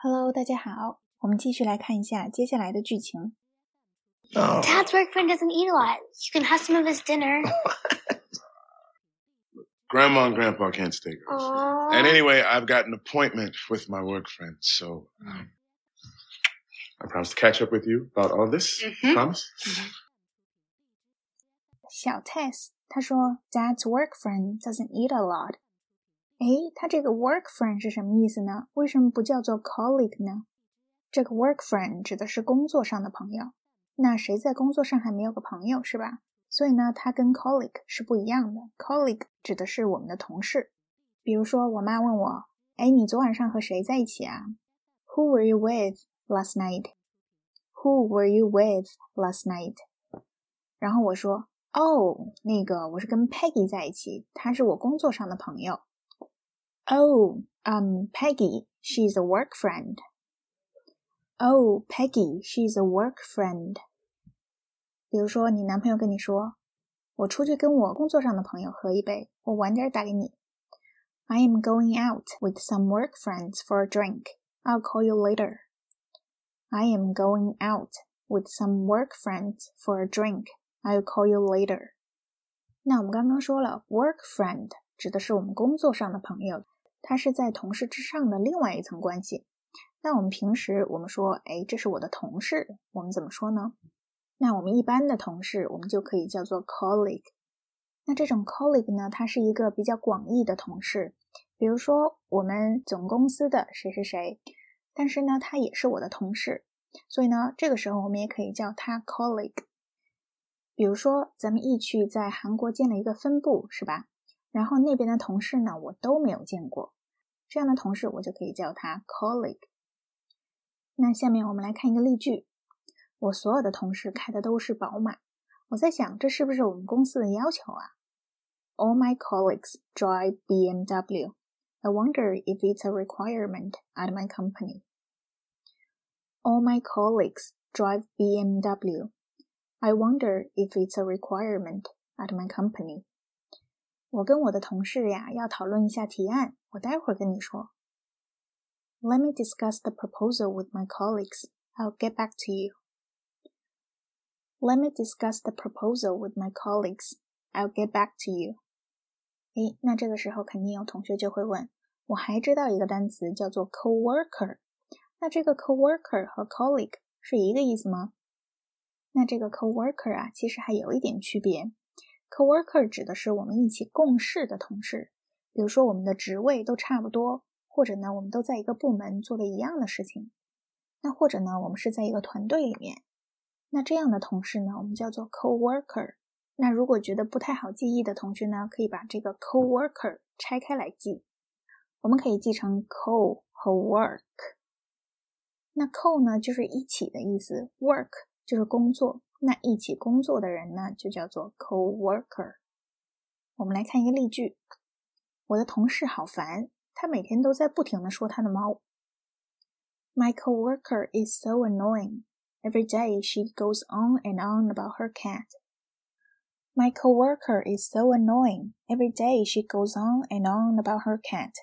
Hello，大家好，我们继续来看一下接下来的剧情。 Oh. Dad's work friend doesn't eat a lot. You can have some of his dinner. Grandma and Grandpa can't stay, girls. Aww. And anyway, I've got an appointment with my work friend, so um, I promise to catch up with you about all this. Mhm. Promise? 小 Tess 他说，Dad's work friend doesn't eat a lot。 诶，他这个 work friend 是什么意思呢？为什么不叫做 colleague 呢？这个 work friend 指的是工作上的朋友。那谁在工作上还没有个朋友是吧？所以呢，它跟 colleague 是不一样的。colleague 指的是我们的同事。比如说，我妈问我：“哎，你昨晚上和谁在一起啊？”Who were you with last night? Who were you with last night? 然后我说：“哦，那个我是跟 Peggy 在一起，她是我工作上的朋友。” Oh, um, Peggy, she's a work friend. Oh, Peggy, she's a work friend. 比如说，你男朋友跟你说：“我出去跟我工作上的朋友喝一杯，我晚点打给你。” I am going out with some work friends for a drink. I'll call you later. I am going out with some work friends for a drink. I'll call you later. 那我们刚刚说了，work friend 指的是我们工作上的朋友， 他是在同事之上的另外一层关系。那我们平时我们说，哎，这是我的同事，我们怎么说呢？那我们一般的同事，我们就可以叫做 colleague。那这种 colleague 呢，它是一个比较广义的同事，比如说我们总公司的谁谁谁，但是呢，他也是我的同事，所以呢，这个时候我们也可以叫他 colleague。比如说，咱们易趣在韩国建了一个分部，是吧？然后那边的同事呢，我都没有见过，这样的同事我就可以叫他 colleague。那下面我们来看一个例句：我所有的同事开的都是宝马。我在想，这是不是我们公司的要求啊？All my colleagues drive BMW. I wonder if it's a requirement at my company. All my colleagues drive BMW. I wonder if it's a requirement at my company. 我跟我的同事呀要讨论一下提案，我待会儿跟你说。Let me discuss the proposal with my colleagues. I'll get back to you. Let me discuss the proposal with my colleagues. I'll get back to you. 诶，那这个时候肯定有同学就会问，我还知道一个单词叫做 coworker。那这个 coworker 和 colleague 是一个意思吗？那这个 coworker 啊，其实还有一点区别。 Coworker 指的是我们一起共事的同事，比如说我们的职位都差不多，或者呢我们都在一个部门做了一样的事情，那或者呢我们是在一个团队里面，那这样的同事呢我们叫做 coworker。那如果觉得不太好记忆的同学呢，可以把这个 coworker 拆开来记，我们可以记成 co 和 work。那 co 呢就是一起的意思，work 就是工作。那一起工作的人呢，就叫做 co-worker。我们来看一个例句：我的同事好烦，他每天都在不停的说他的猫。My coworker is so annoying. Every day she goes on and on about her cat. My coworker is so annoying. Every day she goes on and on about her cat.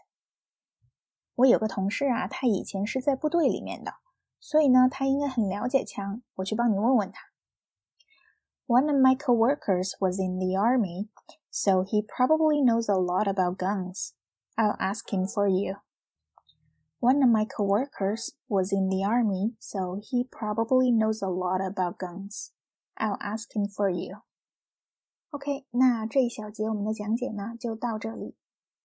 我有个同事啊，他以前是在部队里面的，所以呢，他应该很了解枪。我去帮你问问他。One of my coworkers was in the army, so he probably knows a lot about guns. I'll ask him for you. One of my coworkers was in the army, so he probably knows a lot about guns. I'll ask him for you. OK，那这一小节我们的讲解呢就到这里。